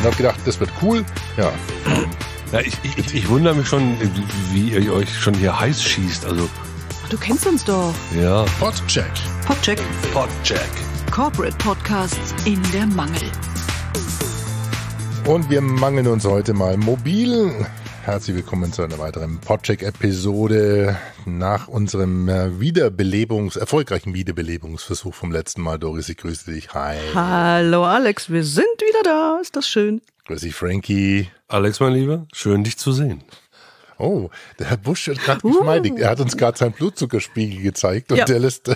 und habe gedacht, das wird cool. Ja. Ja, ich, ich, ich wundere mich schon, wie ihr euch schon hier heiß schießt. Also, Du kennst uns doch. ja. Podcheck. Podcheck. Podcheck. Corporate Podcasts in der Mangel. Und wir mangeln uns heute mal mobil. Herzlich willkommen zu einer weiteren Podcheck-Episode nach unserem äh, Wiederbelebungs-, erfolgreichen Wiederbelebungsversuch vom letzten Mal. Doris, ich grüße dich. Hi. Hallo Alex, wir sind wieder da. Ist das schön? Grüß dich, Frankie. Alex, mein Lieber, schön dich zu sehen. Oh, der Herr Busch hat gerade geschmeidigt. Er hat uns gerade seinen Blutzuckerspiegel gezeigt und Ja. der, lässt,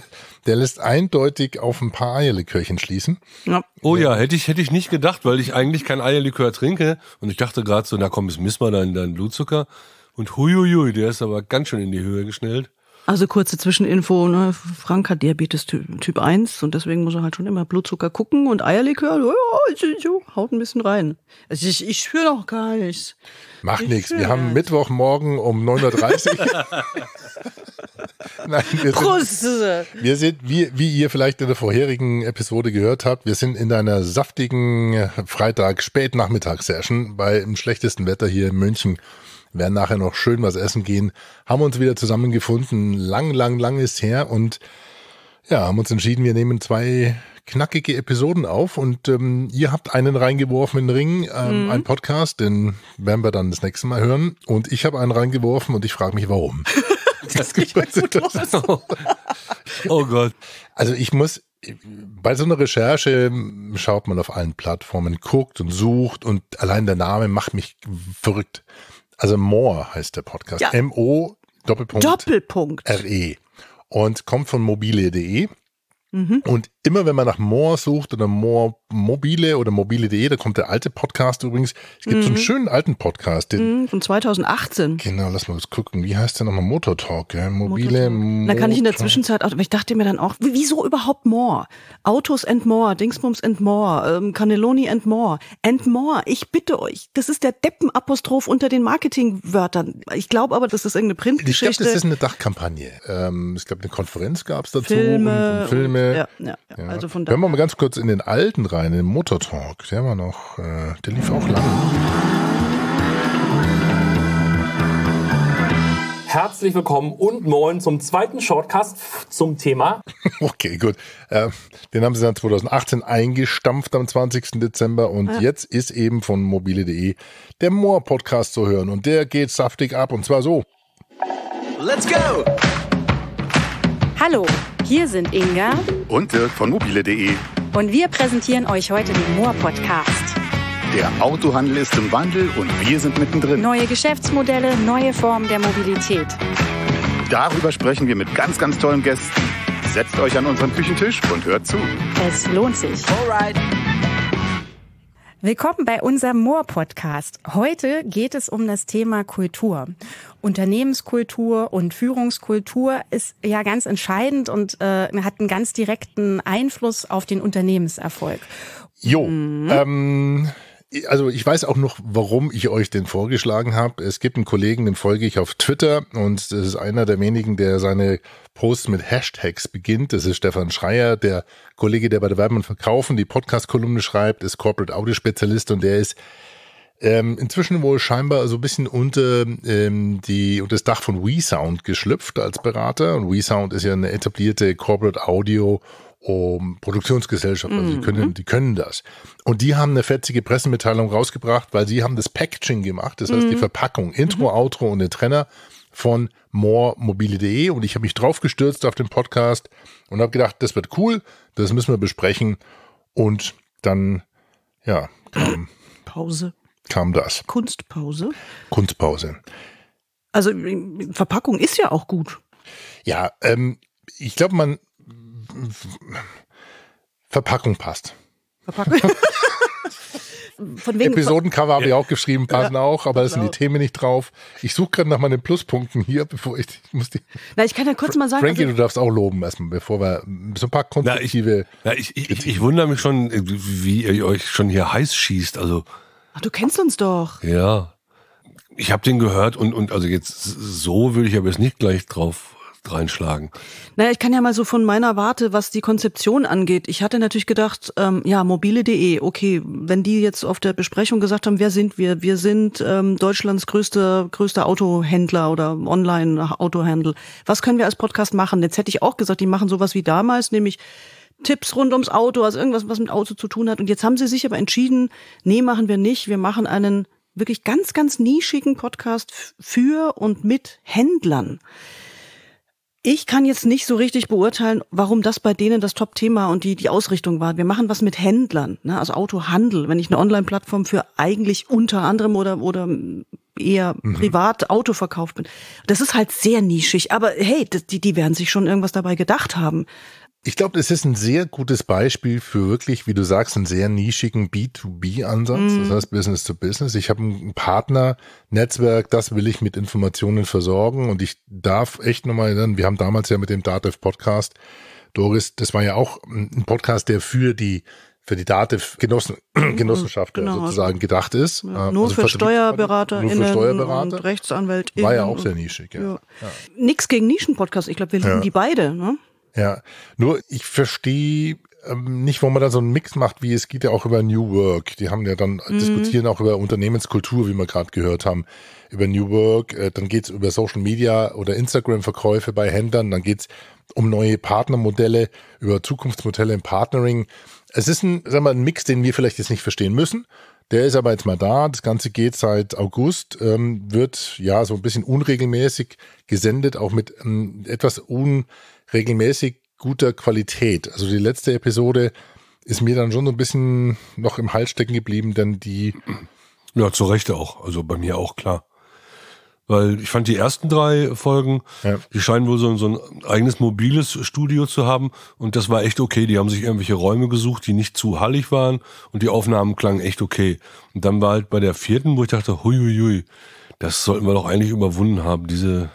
der lässt eindeutig auf ein paar Eierlikörchen schließen. Ja. Oh ja, hätte ich, hätte ich nicht gedacht, weil ich eigentlich kein Eierlikör trinke. Und ich dachte gerade so, na komm, jetzt misst mal deinen, deinen Blutzucker. Und huiuiui, der ist aber ganz schön in die Höhe geschnellt. Also kurze Zwischeninfo, ne? Frank hat Diabetes Typ, typ 1 und deswegen muss er halt schon immer Blutzucker gucken und Eierlikör, so, haut ein bisschen rein. Also ich, ich spüre doch gar nichts. Macht Ich nichts. Wir haben Mittwochmorgen um 9.30 Uhr. Nein, wir sind, Prost! wir sind wie, wie ihr vielleicht in der vorherigen Episode gehört habt, wir sind in einer saftigen Freitag-Spätnachmittagssession bei dem schlechtesten Wetter hier in München. Werden nachher noch schön was essen gehen. Haben uns wieder zusammengefunden. Lang, lang, lang ist her und ja, haben uns entschieden, wir nehmen zwei knackige Episoden auf und ähm, ihr habt einen reingeworfen in den Ring, ähm, ein Podcast, den werden wir dann das nächste Mal hören. Und ich habe einen reingeworfen und ich frage mich, warum. Das gibt Oh Gott. also ich muss, bei so einer Recherche schaut man auf allen Plattformen, guckt und sucht und allein der Name macht mich verrückt. Also More heißt der Podcast. Ja. M-O Doppelpunkt Doppelpunkt. RE und kommt von mobile.de. Mhm. Und immer wenn man nach More sucht oder More Mobile oder mobile.de, da kommt der alte Podcast übrigens. Es gibt so einen schönen alten Podcast, den, Mhm, Von 2018. genau, lass mal kurz gucken. Wie heißt der nochmal? Motor Talk, gell? Mobile. Da kann ich in der Motor- Zwischenzeit auch, aber ich dachte mir dann auch, wieso überhaupt more? Autos and more, Dingsbums and more, ähm, Cannelloni and more, and more. Ich bitte euch, das ist der Deppenapostroph unter den Marketingwörtern. Ich glaube aber, das ist irgendeine Ich glaube, Printgeschichte. das ist eine Dachkampagne. Ähm, ich glaube, eine Konferenz gab es dazu Filme. und, und Filme. Ja, ja, ja. Ja. Also von Hören wir mal ganz kurz in den alten rein, in den Motor Talk. Der war noch, äh, der lief auch lang. Herzlich willkommen und moin zum zweiten Shortcast zum Thema Okay, gut. Äh, den haben sie dann 2018 eingestampft am 20. Dezember und jetzt ist eben von mobile.de der Moor-Podcast zu hören und der geht saftig ab und zwar so. Let's go! Hallo, hier sind Inga und Dirk von mobile.de. und wir präsentieren euch heute den Moor Podcast. Der Autohandel ist im Wandel und wir sind mittendrin. Neue Geschäftsmodelle, neue Formen der Mobilität. Darüber sprechen wir mit ganz, ganz tollen Gästen. Setzt euch an unseren Küchentisch und hört zu. Es lohnt sich. Alright. Willkommen bei unserem Moor Podcast. Heute geht es um das Thema Kultur. Unternehmenskultur und Führungskultur ist ja ganz entscheidend und äh, hat einen ganz direkten Einfluss auf den Unternehmenserfolg. Jo, Mhm. ähm, also ich weiß auch noch, warum ich euch den vorgeschlagen habe. Es gibt einen Kollegen, den folge ich auf Twitter und das ist einer der wenigen, der seine Posts mit Hashtags beginnt. Das ist Stefan Schreier, der Kollege, der bei der Werben und Verkaufen die Podcast-Kolumne schreibt, ist Corporate Audio-Spezialist und der ist ähm, inzwischen wohl scheinbar so ein bisschen unter ähm, die unter das Dach von WeSound geschlüpft als Berater. Und WeSound ist ja eine etablierte Corporate Audio um Produktionsgesellschaft. Also die können, die können das. Und die haben eine fetzige Pressemitteilung rausgebracht, weil sie haben das Packaging gemacht. Das heißt die Verpackung, Intro, Outro und den Trenner von moremobile.de und ich habe mich drauf gestürzt auf den Podcast und habe gedacht, das wird cool, das müssen wir besprechen und dann ja kam, Pause. kam das Kunstpause. Kunstpause. Also Verpackung ist ja auch gut. Ja, ähm, ich glaube, man Verpackung passt. Verpackung. Von wegen Episodencover habe ich auch geschrieben, passen auch, aber da sind die. Themen nicht drauf. Ich suche gerade nach meinen Pluspunkten hier, bevor ich, ich muss die. Na, ich kann ja kurz mal sagen, Frankie, also, du darfst auch loben erstmal, bevor wir so ein paar Na, ich, konstruktive. na, ich, ich, ich, ich wundere mich schon, wie ihr euch schon hier heiß schießt. Also, ach, du kennst uns doch. ja. Ich habe den gehört und, und also jetzt so würde ich aber jetzt nicht gleich drauf, reinschlagen. Naja, ich kann ja mal so von meiner Warte, was die Konzeption angeht. Ich hatte natürlich gedacht, ähm, ja, mobile.de, okay, wenn die jetzt auf der Besprechung gesagt haben, wer sind wir? Wir sind ähm, Deutschlands größter größter Autohändler oder Online-Autohandel. Was können wir als Podcast machen? Jetzt hätte ich auch gesagt, die machen sowas wie damals, nämlich Tipps rund ums Auto, also irgendwas, was mit Auto zu tun hat. Und jetzt haben sie sich aber entschieden, nee, machen wir nicht. Wir machen einen wirklich ganz, ganz nischigen Podcast für und mit Händlern. Ich kann jetzt nicht so richtig beurteilen, warum das bei denen das Top-Thema und die, die Ausrichtung war. Wir machen was mit Händlern, ne? also Autohandel. Wenn ich eine Online-Plattform für eigentlich unter anderem oder, oder eher Mhm. privat Autoverkauf bin. Das ist halt sehr nischig. Aber hey, die, die werden sich schon irgendwas dabei gedacht haben. Ich glaube, das ist ein sehr gutes Beispiel für wirklich, wie du sagst, einen sehr nischigen B2B-Ansatz. Das heißt Business to Business. Ich habe ein Partner-Netzwerk, das will ich mit Informationen versorgen und ich darf echt nochmal erinnern, wir haben damals ja mit dem Datev Podcast, Doris, das war ja auch ein Podcast, der für die für die Datev Genossen, Genossenschaft Genau, sozusagen gedacht ist. Ja, Äh, nur also für SteuerberaterInnen nur für und Steuerberater. RechtsanwältInnen. War ja auch und- sehr nischig, ja. Ja. Nix gegen Nischenpodcasts. Ich glaube, wir lieben die beide. Ne? Ja, nur ich verstehe ähm, nicht, wo man da so einen Mix macht, wie es geht ja auch über New Work. Die haben ja dann diskutieren auch über Unternehmenskultur, wie wir gerade gehört haben, über New Work. Äh, dann geht's über Social Media oder Instagram-Verkäufe bei Händlern. Dann geht's um neue Partnermodelle, über Zukunftsmodelle im Partnering. Es ist ein, sagen wir, ein Mix, den wir vielleicht jetzt nicht verstehen müssen. Der ist aber jetzt mal da. Das Ganze geht seit August, ähm, wird ja so ein bisschen unregelmäßig gesendet, auch mit ähm, etwas unregelmäßig guter Qualität. Also die letzte Episode ist mir dann schon so ein bisschen noch im Hals stecken geblieben, denn die, Ja, zu Recht auch. Also bei mir auch klar. Weil ich fand die ersten drei Folgen, Ja. die scheinen wohl so, so ein eigenes mobiles Studio zu haben. Und das war echt okay. Die haben sich irgendwelche Räume gesucht, die nicht zu hallig waren. Und die Aufnahmen klangen echt okay. Und dann war halt bei der vierten, wo ich dachte, huiuiui, das sollten wir doch eigentlich überwunden haben, diese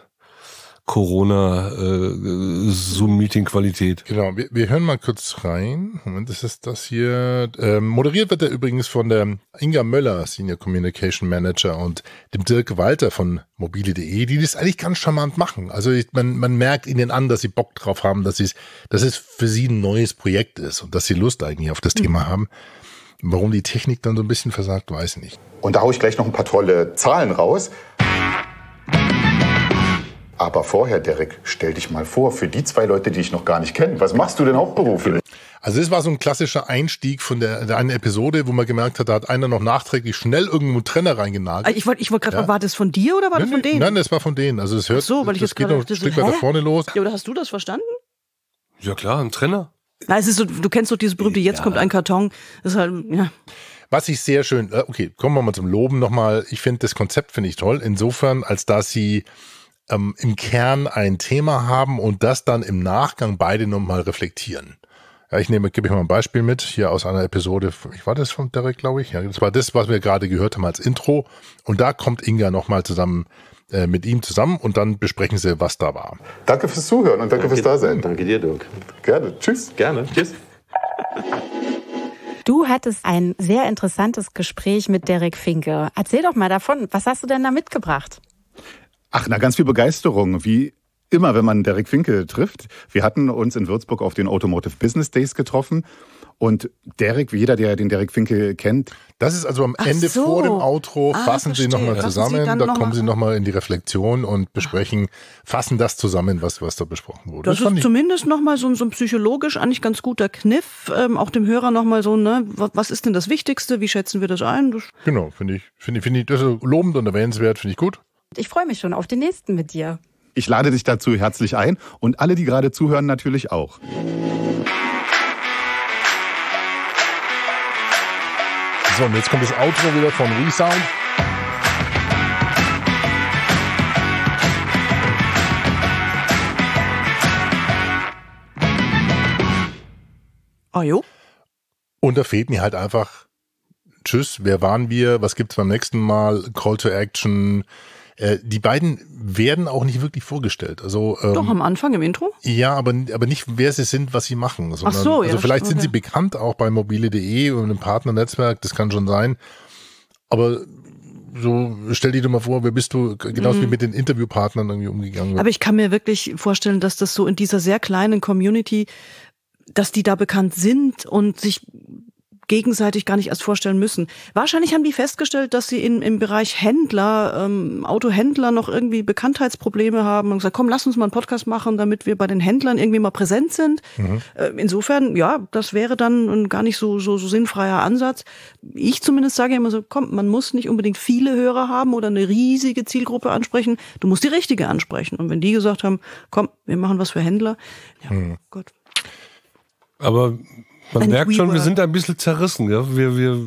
Corona-Zoom-Meeting-Qualität. genau, wir, wir hören mal kurz rein. Moment, das ist das hier. Ähm, moderiert wird er übrigens von der Inga Möller, Senior Communication Manager, und dem Dirk Walter von mobile.de, die das eigentlich ganz charmant machen. Also ich, man, man merkt ihnen an, dass sie Bock drauf haben, dass, sie, dass es für sie ein neues Projekt ist und dass sie Lust eigentlich auf das Thema haben. Warum die Technik dann so ein bisschen versagt, weiß ich nicht. Und da haue ich gleich noch ein paar tolle Zahlen raus. Aber vorher, Derek, stell dich mal vor, für die zwei Leute, die ich noch gar nicht kenne. Was machst du denn hauptberuflich? Also das war so ein klassischer Einstieg von der, der einen Episode, wo man gemerkt hat, da hat einer noch nachträglich schnell irgendwo einen Trenner reingenagelt. Ich wollte ich wollt gerade, war das von dir oder war das von denen? Nein, das war von denen. Also es hört, Ach so, weil ich das jetzt geht gerade noch ein Stück weiter vorne los. Ja, oder hast du das verstanden? Ja klar, ein Trenner. Na, es ist so, du kennst doch dieses berühmte, jetzt kommt ein Karton. Das ist halt, ja. Was ich sehr schön, äh, okay, kommen wir mal zum Loben nochmal. Ich finde das Konzept finde ich toll. Insofern, als dass sie ähm, im Kern ein Thema haben und das dann im Nachgang beide nochmal reflektieren. Ja, ich nehme, gebe ich mal ein Beispiel mit, hier aus einer Episode, ich war das von Derek, glaube ich. Ja, das war das, was wir gerade gehört haben als Intro. Und da kommt Inga nochmal zusammen äh, mit ihm zusammen und dann besprechen sie, was da war. Danke fürs Zuhören und danke, fürs Dasein. Danke dir, Dirk. Gerne. Tschüss. Gerne. Tschüss. Du hattest ein sehr interessantes Gespräch mit Derek Finke. Erzähl doch mal davon. Was hast du denn da mitgebracht? Ach, na, ganz viel Begeisterung, wie immer, wenn man Derek Finke trifft. Wir hatten uns in Würzburg auf den Automotive Business Days getroffen. Und Derek, wie jeder, der den Derek Finke kennt, Das ist also am Ach Ende so. vor dem Outro, Ah, fassen Sie nochmal Sie zusammen, dann da noch kommen mal- Sie nochmal in die Reflexion und besprechen, fassen das zusammen, was, was da besprochen wurde. Das, fand ist zumindest nochmal so, ein- so ein psychologisch eigentlich ganz guter Kniff, ähm, auch dem Hörer nochmal so, ne, wa- was ist denn das Wichtigste, wie schätzen wir das ein? Das, Genau, finde ich, finde ich, finde ich, das ist lobend und erwähnenswert, finde ich gut. Ich freue mich schon auf den nächsten mit dir. ich lade dich dazu herzlich ein und alle, die gerade zuhören, natürlich auch. So, und jetzt kommt das Outro wieder von Resound. ah jo. Und da fehlt mir halt einfach, tschüss, wer waren wir, was gibt's beim nächsten Mal, Call to Action. Äh, die beiden werden auch nicht wirklich vorgestellt. Also ähm, Doch am Anfang im Intro? Ja, aber, aber nicht, wer sie sind, was sie machen. Sondern, so, ja, Also vielleicht stimmt, sind sie okay. bekannt auch bei mobile.de und einem Partnernetzwerk, das kann schon sein. Aber so stell dir doch mal vor, wer bist du, genauso wie mit den Interviewpartnern irgendwie umgegangen wird. Aber ich kann mir wirklich vorstellen, dass das so in dieser sehr kleinen Community, dass die da bekannt sind und sich gegenseitig gar nicht erst vorstellen müssen. Wahrscheinlich haben die festgestellt, dass sie in, im Bereich Händler, ähm, Autohändler noch irgendwie Bekanntheitsprobleme haben und gesagt, komm, lass uns mal einen Podcast machen, damit wir bei den Händlern irgendwie mal präsent sind. Äh, insofern, ja, das wäre dann ein gar nicht so, so, so sinnfreier Ansatz. Ich zumindest sage immer so, komm, man muss nicht unbedingt viele Hörer haben oder eine riesige Zielgruppe ansprechen. Du musst die richtige ansprechen. Und wenn die gesagt haben, komm, wir machen was für Händler, ja, Gott. Aber man Ein merkt schon, wir sind ein bisschen zerrissen. Ja? Wir, wir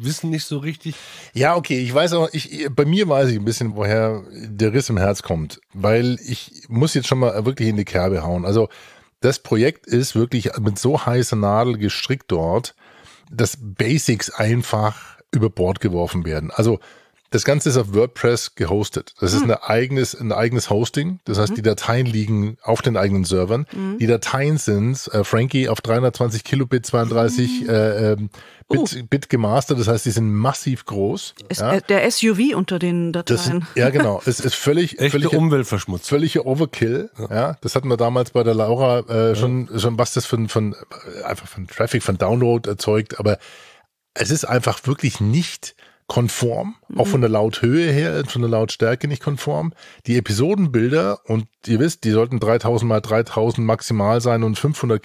wissen nicht so richtig. Ja, okay, ich weiß auch, ich, bei mir weiß ich ein bisschen, woher der Riss im Herz kommt, weil ich muss jetzt schon mal wirklich in die Kerbe hauen. Also das Projekt ist wirklich mit so heißer Nadel gestrickt dort, dass Basics einfach über Bord geworfen werden. Also das Ganze ist auf WordPress gehostet. Das ist ein eigenes, ein eigenes Hosting. Das heißt, die Dateien liegen auf den eigenen Servern. Die Dateien sind äh, Frankie auf 320 Kilobit, 32 äh, ähm, Bit, Bit gemastert. Das heißt, die sind massiv groß. Ist ja. äh, der SUV unter den Das Dateien. sind, ja, genau. Es ist völlig, Echte völlig Umweltverschmutzung. völlige Overkill. Ja. das hatten wir damals bei der Laura äh, schon, schon was das von, von einfach von Traffic, von Download erzeugt. Aber es ist einfach wirklich nicht konform, auch von der Lauthöhe her, von der Lautstärke nicht konform. Die Episodenbilder und ihr wisst, die sollten 3000 mal 3000 maximal sein und 500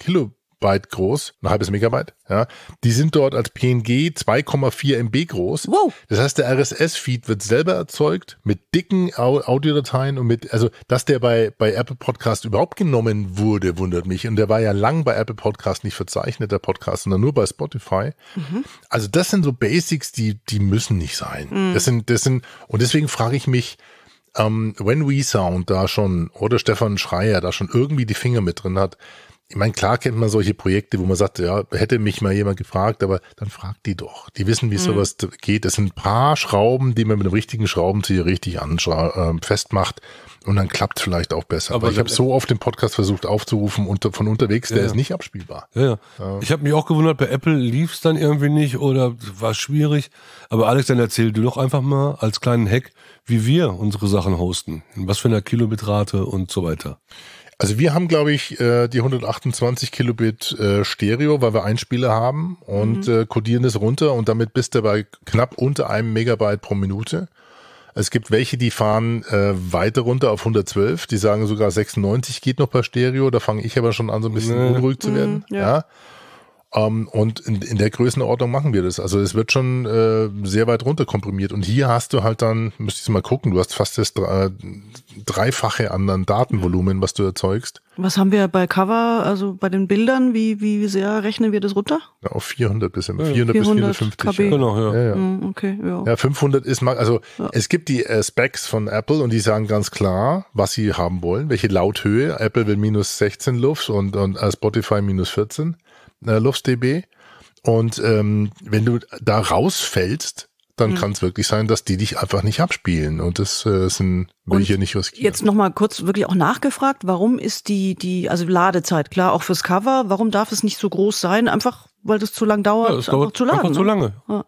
Kilobyte groß, ein halbes Megabyte, ja. Die sind dort als PNG 2,4 MB groß. Wow. Das heißt, der RSS-Feed wird selber erzeugt mit dicken Au- Audiodateien und mit, also, dass der bei, bei Apple Podcast überhaupt genommen wurde, wundert mich. Und der war ja lang bei Apple Podcast nicht verzeichnet, der Podcast, sondern nur bei Spotify. Also, das sind so Basics, die, die müssen nicht sein. Das sind, das sind, und deswegen frage ich mich, ähm, wenn We Sound da schon oder Stefan Schreier da schon irgendwie die Finger mit drin hat, ich meine, klar kennt man solche Projekte, wo man sagt, ja, hätte mich mal jemand gefragt, aber dann fragt die doch. Die wissen, wie sowas geht. Es sind ein paar Schrauben, die man mit dem richtigen Schraubenzieher richtig äh, festmacht und dann klappt vielleicht auch besser. Aber Aber ich habe so oft den Podcast versucht aufzurufen unter, von unterwegs, der Ja. ist nicht abspielbar. Ja, ja. Ich habe mich auch gewundert, bei Apple lief es dann irgendwie nicht oder war schwierig. Aber Alex, dann erzähl du doch einfach mal als kleinen Hack, wie wir unsere Sachen hosten. In was für einer Kilobitrate und so weiter. Also wir haben, glaube ich, äh, die 128 Kilobit äh, Stereo, weil wir Einspieler haben und äh, codieren das runter und damit bist du bei knapp unter einem Megabyte pro Minute. Es gibt welche, die fahren äh, weiter runter auf 112, die sagen sogar 96 geht noch bei Stereo, da fange ich aber schon an, so ein bisschen Nee. unruhig zu werden. ja. ja. Ähm, und in, in der Größenordnung machen wir das. Also es wird schon äh, sehr weit runter komprimiert. Und hier hast du halt dann, müsstest du mal gucken, du hast fast das äh, Dreifache an an Datenvolumen, was du erzeugst. Was haben wir bei Cover, also bei den Bildern, wie, wie sehr rechnen wir das runter? Ja, auf 400 bis 400, 400 bis 450. KB. Ja. Genau, ja. Ja, ja. Hm, okay, ja. Ja, 500 ist mal, also es gibt die äh, Specs von Apple und die sagen ganz klar, was sie haben wollen, welche Lauthöhe. Apple will minus 16 Lufs und, und äh, Spotify minus 14 äh, Lufs dB. Und ähm, wenn du da rausfällst, dann kann es wirklich sein, dass die dich einfach nicht abspielen. Und das äh, sind, will ich hier nicht riskieren. Jetzt nochmal kurz wirklich auch nachgefragt, warum ist die, die, also Ladezeit, klar, auch fürs Cover, warum darf es nicht so groß sein? Einfach, weil das zu lang dauert, Ja, das einfach dauert zu laden. einfach zu ne? lange. Ja.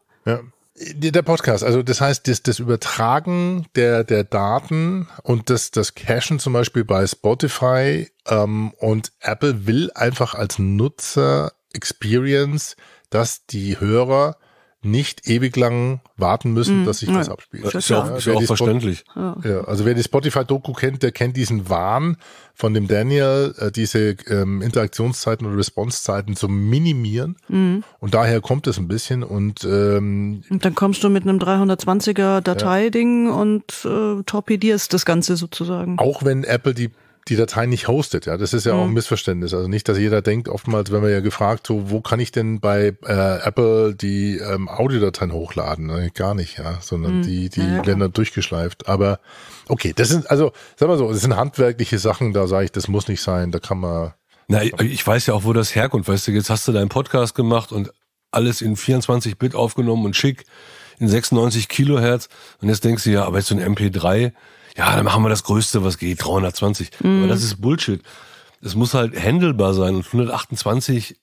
Der der Podcast, also das heißt, das, das Übertragen der, der Daten und das, das Cachen zum Beispiel bei Spotify ähm, und Apple will einfach als Nutzer Experience, dass die Hörer nicht ewig lang warten müssen, dass sich das abspielt. Das ist ja auch, ist ja wer auch verständlich. Ja, also wer die Spotify-Doku kennt, der kennt diesen Wahn von dem Daniel, äh, diese ähm, Interaktionszeiten oder Responsezeiten zu minimieren. Und daher kommt es ein bisschen. Und ähm, Und dann kommst du mit einem 320er Dateiding und äh, torpedierst das Ganze sozusagen. auch wenn Apple die die Datei nicht hostet, ja, das ist ja auch ein Missverständnis. Also nicht, dass jeder denkt, oftmals, wenn wir ja gefragt, so, wo kann ich denn bei äh, Apple die ähm, Audiodateien hochladen? Ne, gar nicht, ja, sondern die, die werden dann durchgeschleift. Aber okay, das sind, also, sag mal so, das sind handwerkliche Sachen, da sage ich, das muss nicht sein, da kann man. Na, ich, ich weiß ja auch, wo das herkommt. Weißt du, jetzt hast du deinen Podcast gemacht und alles in 24 Bit aufgenommen und schick in 96 Kilohertz. Und jetzt denkst du ja, aber jetzt so ein MP3, ja, dann machen wir das Größte, was geht, 320. Aber das ist Bullshit. Es muss halt handelbar sein und 128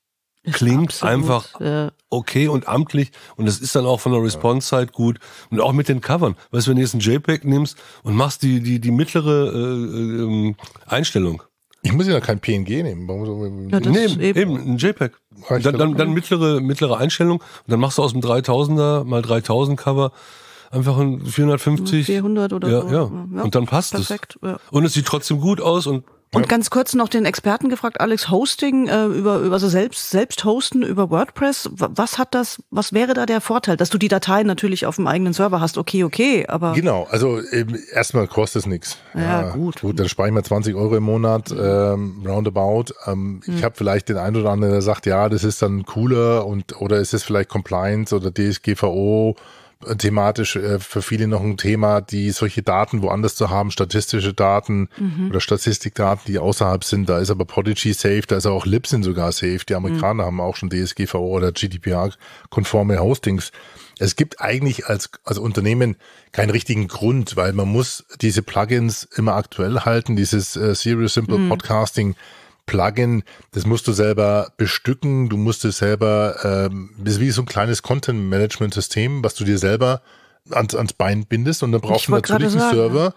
klingt Absolut, einfach ja. okay und amtlich und es ist dann auch von der Response-Zeit gut und auch mit den Covern. Weißt du, wenn du jetzt ein JPEG nimmst und machst die, die, die mittlere äh, ähm, Einstellung. Ich muss ja kein PNG nehmen. Warum Ja, das nee, ist eben, eben- ein JPEG. Dann, dann, dann mittlere, mittlere Einstellung und dann machst du aus dem 3000er mal 3000 Cover einfach ein 450. 400 oder ja, so. Ja. Ja, Und dann passt perfekt, es. ja. Und es sieht trotzdem gut aus und Und ganz kurz noch den Experten gefragt, Alex, Hosting äh, über, über also selbst selbst hosten über WordPress. Was hat das? Was wäre da der Vorteil, dass du die Dateien natürlich auf dem eigenen Server hast? Okay, okay, aber Genau, also ähm, erstmal kostet es nichts. Ja, gut. Gut, dann spare ich mal 20 Euro im Monat, ähm, roundabout. Ähm, Ich habe vielleicht den einen oder anderen, der sagt, ja, das ist dann cooler und oder ist es vielleicht Compliance oder DSGVO thematisch äh, für viele noch ein Thema, die solche Daten woanders zu haben, statistische Daten oder Statistikdaten, die außerhalb sind. Da ist aber Podigy safe, da ist auch Libsyn sogar safe. Die Amerikaner haben auch schon DSGVO oder GDPR-konforme Hostings. Es gibt eigentlich als, als Unternehmen keinen richtigen Grund, weil man muss diese Plugins immer aktuell halten. Dieses äh, Serious Simple Podcasting Plugin, das musst du selber bestücken. Du musst es selber, ähm, das ist wie so ein kleines Content-Management-System, was du dir selber ans, ans Bein bindest. Und dann brauchst du natürlich einen sagen, Server,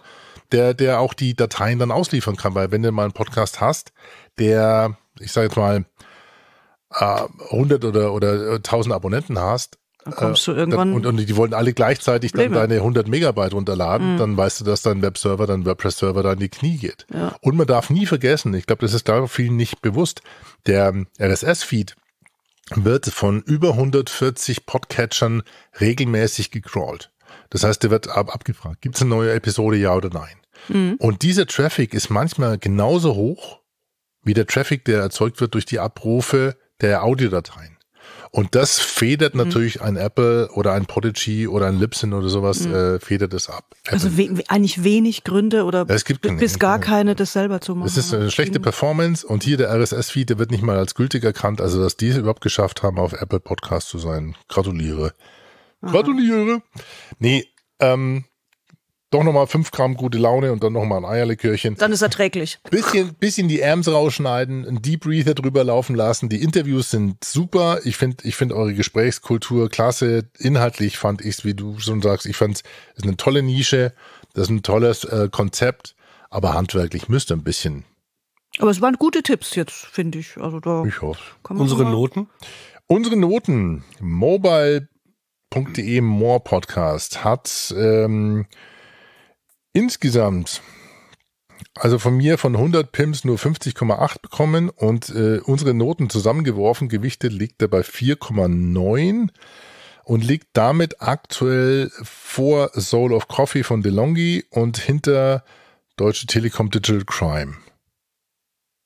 der, der auch die Dateien dann ausliefern kann. Weil wenn du mal einen Podcast hast, der, ich sage jetzt mal, äh, 100 oder, oder 1000 Abonnenten hast, dann kommst du äh, irgendwann. dann, und, und die wollen alle gleichzeitig dann Probleme. deine 100 Megabyte runterladen, dann weißt du, dass dein Webserver, dein WordPress-Server da in die Knie geht. Und man darf nie vergessen, ich glaube, das ist da vielen nicht bewusst, der RSS-Feed wird von über 140 Podcatchern regelmäßig gecrawlt. Das heißt, der wird ab, abgefragt, gibt es eine neue Episode, ja oder nein? Und dieser Traffic ist manchmal genauso hoch wie der Traffic, der erzeugt wird durch die Abrufe der Audiodateien. Und das federt natürlich ein Apple oder ein Podigy oder ein Libsyn oder sowas, äh, federt es ab. also we eigentlich wenig Gründe oder Es gibt keine- bis gar keine, das selber zu machen. Es ist eine schlechte Performance und hier der RSS-Feed, der wird nicht mal als gültig erkannt. Also, dass die es überhaupt geschafft haben, auf Apple Podcast zu sein. Gratuliere. Gratuliere. Nee, ähm, doch nochmal 5 Gramm gute Laune und dann nochmal ein Eierlikörchen. Dann ist erträglich. Bisschen, bisschen die Arms rausschneiden, einen Deep Breather drüber laufen lassen. Die Interviews sind super. Ich finde, ich finde eure Gesprächskultur klasse. Inhaltlich fand ich es, wie du schon sagst, ich fand es ist eine tolle Nische. Das ist ein tolles äh, Konzept. Aber handwerklich müsste ein bisschen, Aber es waren gute Tipps jetzt, finde ich. Also da ich hoffe. unsere Noten. Unsere Noten, mobile.de More Podcast hat ähm, insgesamt, also von mir von 100 Pims nur 50,8 bekommen und äh, unsere Noten zusammengeworfen, gewichtet liegt er bei 4,9 und liegt damit aktuell vor Soul of Coffee von DeLonghi und hinter Deutsche Telekom Digital Crime.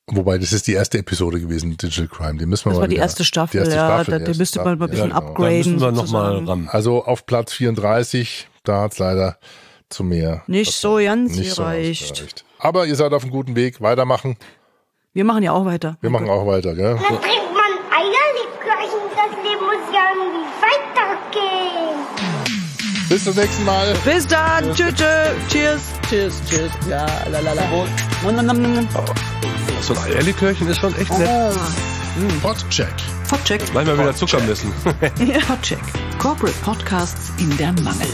Wobei, das ist die erste Episode gewesen, Digital Crime. Die müssen wir Das mal war die wieder- erste Staffel, die erste ja. Staffel, da, die da müsste man mal ein bisschen ja, genau. Da upgraden. müssen wir nochmal ran. Also auf Platz 34, da hat es leider zu mehr. Nicht so ganz nicht so gereicht. gereicht. Aber ihr seid auf einem guten Weg, weitermachen. Wir machen ja auch weiter. Wir machen auch weiter, gell? Da trinkt man Eierlikörchen, das Leben muss ja irgendwie weitergehen. Bis zum nächsten Mal. Bis dann. Tschüss. tschüss. Cheers. Cheers. Cheers. Ja, la, la, la. So ein Eierlikörchen ist schon echt nett. Podcheck. Podcheck. Gleich mal wieder Zucker messen. Ja, Podcheck. Corporate Podcasts in der Mangel.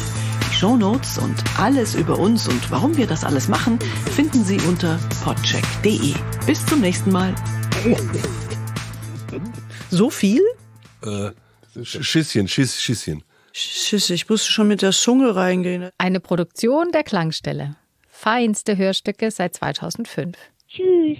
Die Shownotes und alles über uns und warum wir das alles machen, finden Sie unter podcheck.de. Bis zum nächsten Mal. So viel? äh, Schisschen, Schiss, Schisschen. Schiss, ich musste schon mit der Zunge reingehen. Eine Produktion der Klangstelle. Feinste Hörstücke seit 2005. Tschüss.